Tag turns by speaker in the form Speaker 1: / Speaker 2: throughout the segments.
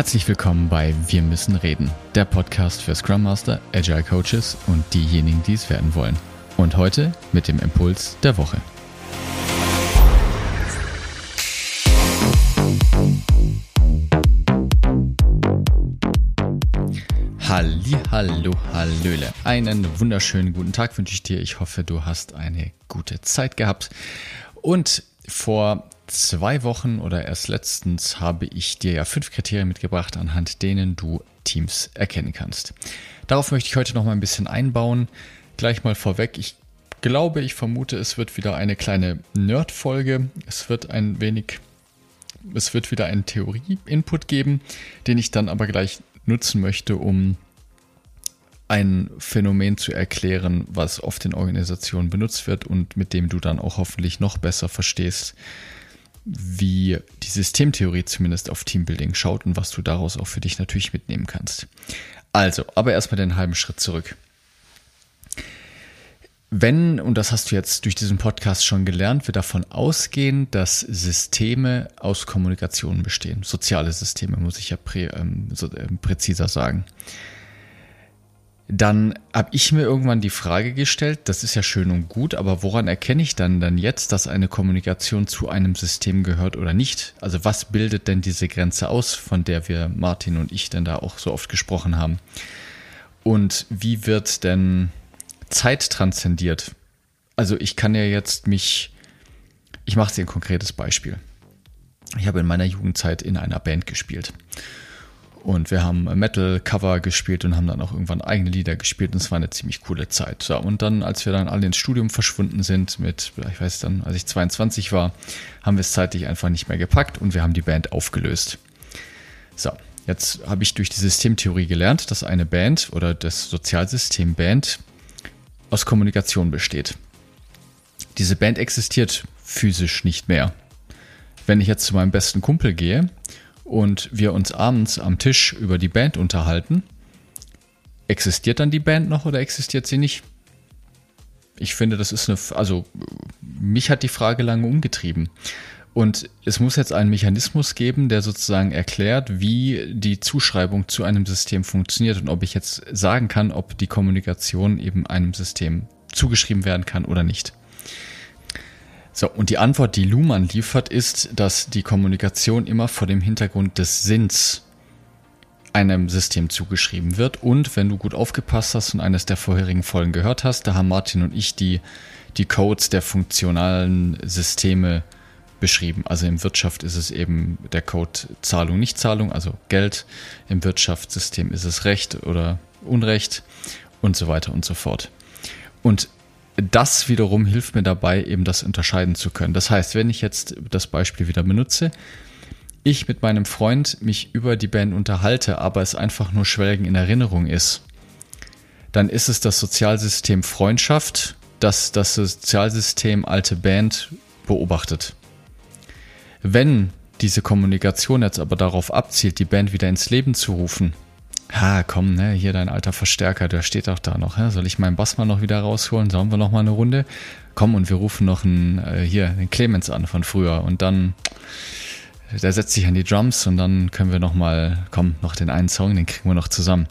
Speaker 1: Herzlich willkommen bei Wir müssen reden, der Podcast für Scrum Master, Agile Coaches und diejenigen, die es werden wollen. Und heute mit dem Impuls der Woche. Halli, hallo, hallöle. Einen wunderschönen guten Tag wünsche ich dir. Ich hoffe, du hast eine gute Zeit gehabt. Und vor zwei Wochen oder erst letztens habe ich dir ja fünf Kriterien mitgebracht, anhand denen du Teams erkennen kannst. Darauf möchte ich heute noch mal ein bisschen einbauen. Gleich mal vorweg, ich glaube, ich vermute, es wird wieder eine kleine Nerd-Folge. Es wird ein wenig, es wird wieder einen Theorie-Input geben, den ich dann aber gleich nutzen möchte, um ein Phänomen zu erklären, was oft in Organisationen benutzt wird und mit dem du dann auch hoffentlich noch besser verstehst, wie die Systemtheorie zumindest auf Teambuilding schaut und was du daraus auch für dich natürlich mitnehmen kannst. Also, aber erstmal den halben Schritt zurück. Wenn, und das hast du jetzt durch diesen Podcast schon gelernt, wir davon ausgehen, dass Systeme aus Kommunikation bestehen. Soziale Systeme, muss ich ja prä, ähm, so, äh, präziser sagen dann habe ich mir irgendwann die Frage gestellt, das ist ja schön und gut, aber woran erkenne ich dann dann jetzt, dass eine Kommunikation zu einem System gehört oder nicht? Also was bildet denn diese Grenze aus, von der wir Martin und ich denn da auch so oft gesprochen haben? Und wie wird denn Zeit transzendiert? Also ich kann ja jetzt mich, ich mache dir ein konkretes Beispiel. Ich habe in meiner Jugendzeit in einer Band gespielt. Und wir haben Metal-Cover gespielt und haben dann auch irgendwann eigene Lieder gespielt und es war eine ziemlich coole Zeit. Ja, und dann, als wir dann alle ins Studium verschwunden sind, mit, ich weiß dann, als ich 22 war, haben wir es zeitlich einfach nicht mehr gepackt und wir haben die Band aufgelöst. So, jetzt habe ich durch die Systemtheorie gelernt, dass eine Band oder das Sozialsystem Band aus Kommunikation besteht. Diese Band existiert physisch nicht mehr. Wenn ich jetzt zu meinem besten Kumpel gehe und wir uns abends am Tisch über die Band unterhalten, existiert dann die Band noch oder existiert sie nicht? Ich finde, das ist eine, also mich hat die Frage lange umgetrieben. Und es muss jetzt einen Mechanismus geben, der sozusagen erklärt, wie die Zuschreibung zu einem System funktioniert und ob ich jetzt sagen kann, ob die Kommunikation eben einem System zugeschrieben werden kann oder nicht. So, und die Antwort, die Luhmann liefert, ist, dass die Kommunikation immer vor dem Hintergrund des Sinns einem System zugeschrieben wird. Und wenn du gut aufgepasst hast und eines der vorherigen Folgen gehört hast, da haben Martin und ich die, die Codes der funktionalen Systeme beschrieben. Also im Wirtschaft ist es eben der Code Zahlung, Nichtzahlung, also Geld. Im Wirtschaftssystem ist es Recht oder Unrecht und so weiter und so fort. Und das wiederum hilft mir dabei, eben das unterscheiden zu können. Das heißt, wenn ich jetzt das Beispiel wieder benutze, ich mit meinem Freund mich über die Band unterhalte, aber es einfach nur Schwelgen in Erinnerung ist, dann ist es das Sozialsystem Freundschaft, das das Sozialsystem alte Band beobachtet. Wenn diese Kommunikation jetzt aber darauf abzielt, die Band wieder ins Leben zu rufen, ha, komm, ne, hier dein alter Verstärker, der steht auch da noch. Hä? Soll ich meinen Bass mal noch wieder rausholen? Sollen wir noch mal eine Runde? Komm, und wir rufen noch einen, äh, hier, den Clemens an von früher. Und dann, der setzt sich an die Drums und dann können wir noch mal, komm, noch den einen Song, den kriegen wir noch zusammen.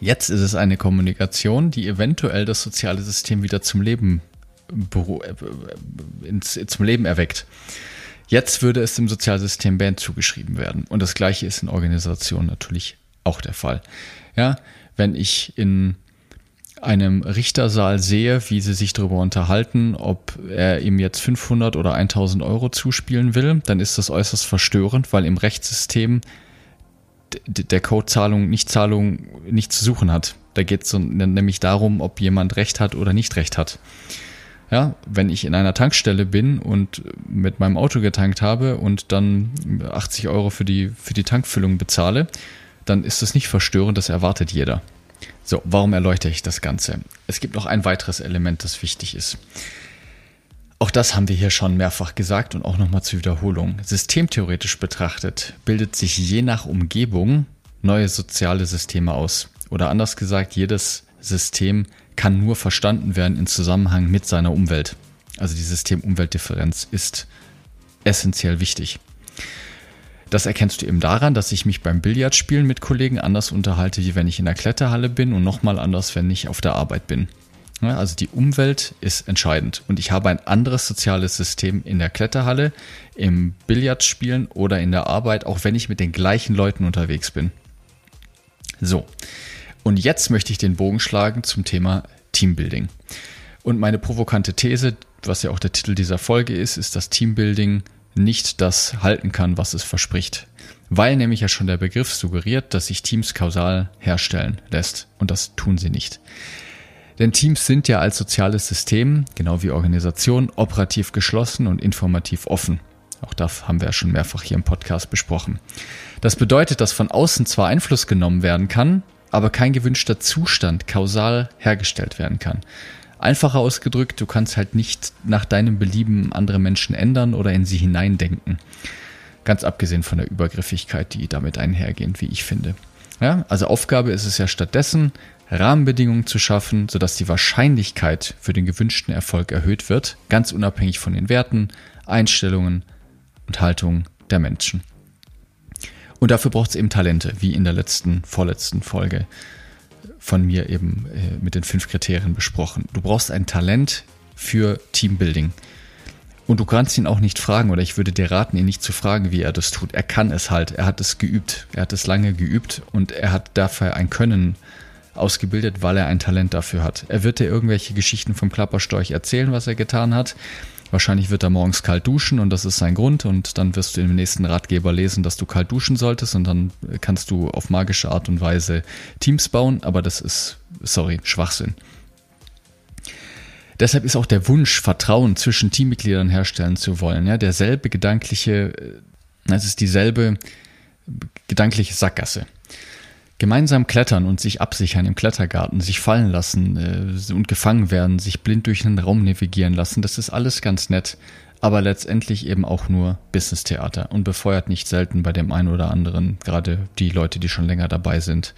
Speaker 1: Jetzt ist es eine Kommunikation, die eventuell das soziale System wieder zum Leben, äh, ins, zum Leben erweckt. Jetzt würde es dem Sozialsystem Band zugeschrieben werden. Und das gleiche ist in Organisationen natürlich auch der Fall. Ja, wenn ich in einem Richtersaal sehe, wie sie sich darüber unterhalten, ob er ihm jetzt 500 oder 1000 Euro zuspielen will, dann ist das äußerst verstörend, weil im Rechtssystem der Code Zahlung, Nichtzahlung nicht zu suchen hat. Da geht es nämlich darum, ob jemand Recht hat oder nicht Recht hat. Ja, wenn ich in einer Tankstelle bin und mit meinem Auto getankt habe und dann 80 Euro für die, für die Tankfüllung bezahle, dann ist es nicht verstörend, das erwartet jeder. So, warum erläutere ich das Ganze? Es gibt noch ein weiteres Element, das wichtig ist. Auch das haben wir hier schon mehrfach gesagt und auch nochmal zur Wiederholung. Systemtheoretisch betrachtet bildet sich je nach Umgebung neue soziale Systeme aus. Oder anders gesagt, jedes System kann nur verstanden werden in Zusammenhang mit seiner Umwelt. Also die System-Umwelt-Differenz ist essentiell wichtig. Das erkennst du eben daran, dass ich mich beim Billardspielen mit Kollegen anders unterhalte, wie wenn ich in der Kletterhalle bin und nochmal anders, wenn ich auf der Arbeit bin. Also die Umwelt ist entscheidend und ich habe ein anderes soziales System in der Kletterhalle, im Billardspielen oder in der Arbeit, auch wenn ich mit den gleichen Leuten unterwegs bin. So, und jetzt möchte ich den Bogen schlagen zum Thema Teambuilding. Und meine provokante These, was ja auch der Titel dieser Folge ist, ist, dass Teambuilding nicht das halten kann, was es verspricht. Weil nämlich ja schon der Begriff suggeriert, dass sich Teams kausal herstellen lässt. Und das tun sie nicht. Denn Teams sind ja als soziales System, genau wie Organisationen, operativ geschlossen und informativ offen. Auch das haben wir ja schon mehrfach hier im Podcast besprochen. Das bedeutet, dass von außen zwar Einfluss genommen werden kann, aber kein gewünschter Zustand kausal hergestellt werden kann. Einfacher ausgedrückt, du kannst halt nicht nach deinem Belieben andere Menschen ändern oder in sie hineindenken. Ganz abgesehen von der Übergriffigkeit, die damit einhergehend, wie ich finde. Ja, also Aufgabe ist es ja stattdessen, Rahmenbedingungen zu schaffen, sodass die Wahrscheinlichkeit für den gewünschten Erfolg erhöht wird, ganz unabhängig von den Werten, Einstellungen und Haltungen der Menschen. Und dafür braucht es eben Talente, wie in der letzten, vorletzten Folge von mir eben äh, mit den fünf Kriterien besprochen. Du brauchst ein Talent für Teambuilding. Und du kannst ihn auch nicht fragen, oder ich würde dir raten, ihn nicht zu fragen, wie er das tut. Er kann es halt. Er hat es geübt. Er hat es lange geübt und er hat dafür ein Können ausgebildet, weil er ein Talent dafür hat. Er wird dir irgendwelche Geschichten vom Klapperstorch erzählen, was er getan hat. Wahrscheinlich wird er morgens kalt duschen und das ist sein Grund und dann wirst du im nächsten Ratgeber lesen, dass du kalt duschen solltest und dann kannst du auf magische Art und Weise Teams bauen, aber das ist, sorry, Schwachsinn. Deshalb ist auch der Wunsch, Vertrauen zwischen Teammitgliedern herstellen zu wollen, ja, derselbe gedankliche, äh, es ist dieselbe gedankliche Sackgasse gemeinsam klettern und sich absichern im Klettergarten, sich fallen lassen äh, und gefangen werden, sich blind durch einen Raum navigieren lassen, das ist alles ganz nett, aber letztendlich eben auch nur Business-Theater und befeuert nicht selten bei dem einen oder anderen, gerade die Leute, die schon länger dabei sind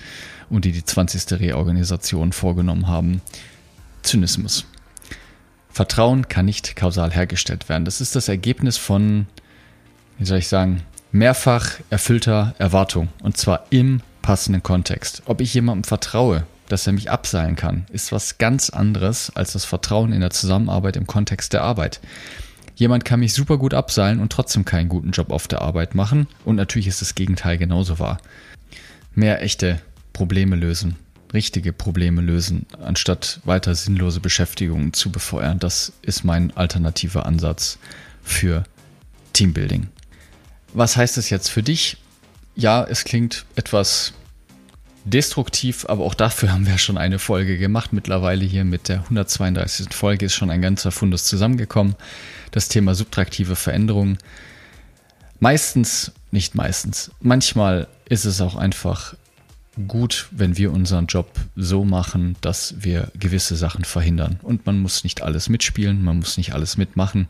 Speaker 1: und die die 20. Reorganisation vorgenommen haben, Zynismus. Vertrauen kann nicht kausal hergestellt werden. Das ist das Ergebnis von, wie soll ich sagen, mehrfach erfüllter Erwartung und zwar im passenden Kontext. Ob ich jemandem vertraue, dass er mich abseilen kann, ist was ganz anderes als das Vertrauen in der Zusammenarbeit im Kontext der Arbeit. Jemand kann mich super gut abseilen und trotzdem keinen guten Job auf der Arbeit machen und natürlich ist das Gegenteil genauso wahr. Mehr echte Probleme lösen, richtige Probleme lösen, anstatt weiter sinnlose Beschäftigungen zu befeuern, das ist mein alternativer Ansatz für Teambuilding. Was heißt es jetzt für dich? Ja, es klingt etwas destruktiv, aber auch dafür haben wir schon eine Folge gemacht. Mittlerweile hier mit der 132. Folge ist schon ein ganzer Fundus zusammengekommen. Das Thema subtraktive Veränderungen. Meistens, nicht meistens, manchmal ist es auch einfach gut, wenn wir unseren Job so machen, dass wir gewisse Sachen verhindern. Und man muss nicht alles mitspielen, man muss nicht alles mitmachen.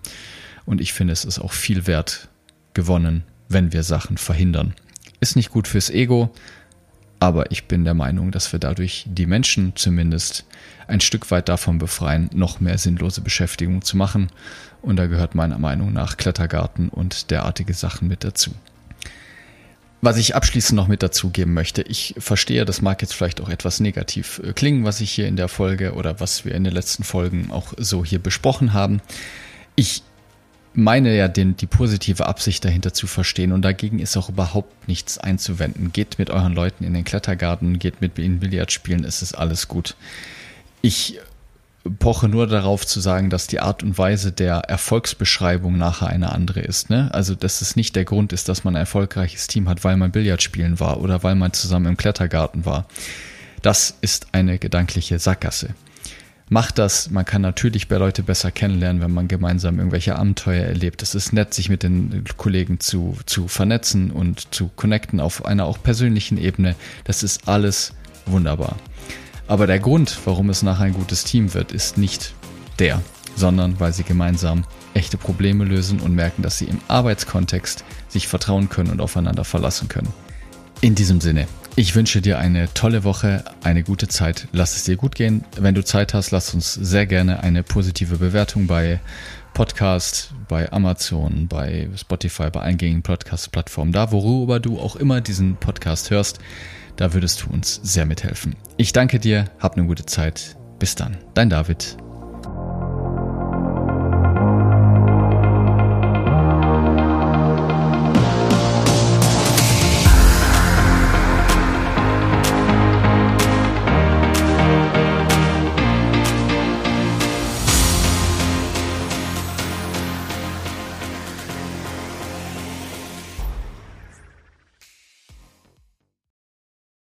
Speaker 1: Und ich finde, es ist auch viel wert gewonnen, wenn wir Sachen verhindern. Ist nicht gut fürs Ego, aber ich bin der Meinung, dass wir dadurch die Menschen zumindest ein Stück weit davon befreien, noch mehr sinnlose Beschäftigung zu machen. Und da gehört meiner Meinung nach Klettergarten und derartige Sachen mit dazu. Was ich abschließend noch mit dazugeben möchte, ich verstehe, das mag jetzt vielleicht auch etwas negativ äh, klingen, was ich hier in der Folge oder was wir in den letzten Folgen auch so hier besprochen haben. Ich meine ja den, die positive Absicht dahinter zu verstehen und dagegen ist auch überhaupt nichts einzuwenden. Geht mit euren Leuten in den Klettergarten, geht mit ihnen Billard spielen, ist es alles gut. Ich poche nur darauf zu sagen, dass die Art und Weise der Erfolgsbeschreibung nachher eine andere ist. Ne? Also, dass es nicht der Grund ist, dass man ein erfolgreiches Team hat, weil man Billard spielen war oder weil man zusammen im Klettergarten war. Das ist eine gedankliche Sackgasse macht das. Man kann natürlich bei Leute besser kennenlernen, wenn man gemeinsam irgendwelche Abenteuer erlebt. Es ist nett, sich mit den Kollegen zu, zu vernetzen und zu connecten auf einer auch persönlichen Ebene. Das ist alles wunderbar. Aber der Grund, warum es nachher ein gutes Team wird, ist nicht der, sondern weil sie gemeinsam echte Probleme lösen und merken, dass sie im Arbeitskontext sich vertrauen können und aufeinander verlassen können. In diesem Sinne, Ich wünsche dir eine tolle Woche, eine gute Zeit. Lass es dir gut gehen. Wenn du Zeit hast, lass uns sehr gerne eine positive Bewertung bei Podcast, bei Amazon, bei Spotify, bei eingängigen Podcast-Plattformen, da worüber du auch immer diesen Podcast hörst, da würdest du uns sehr mithelfen. Ich danke dir, hab eine gute Zeit. Bis dann, dein David.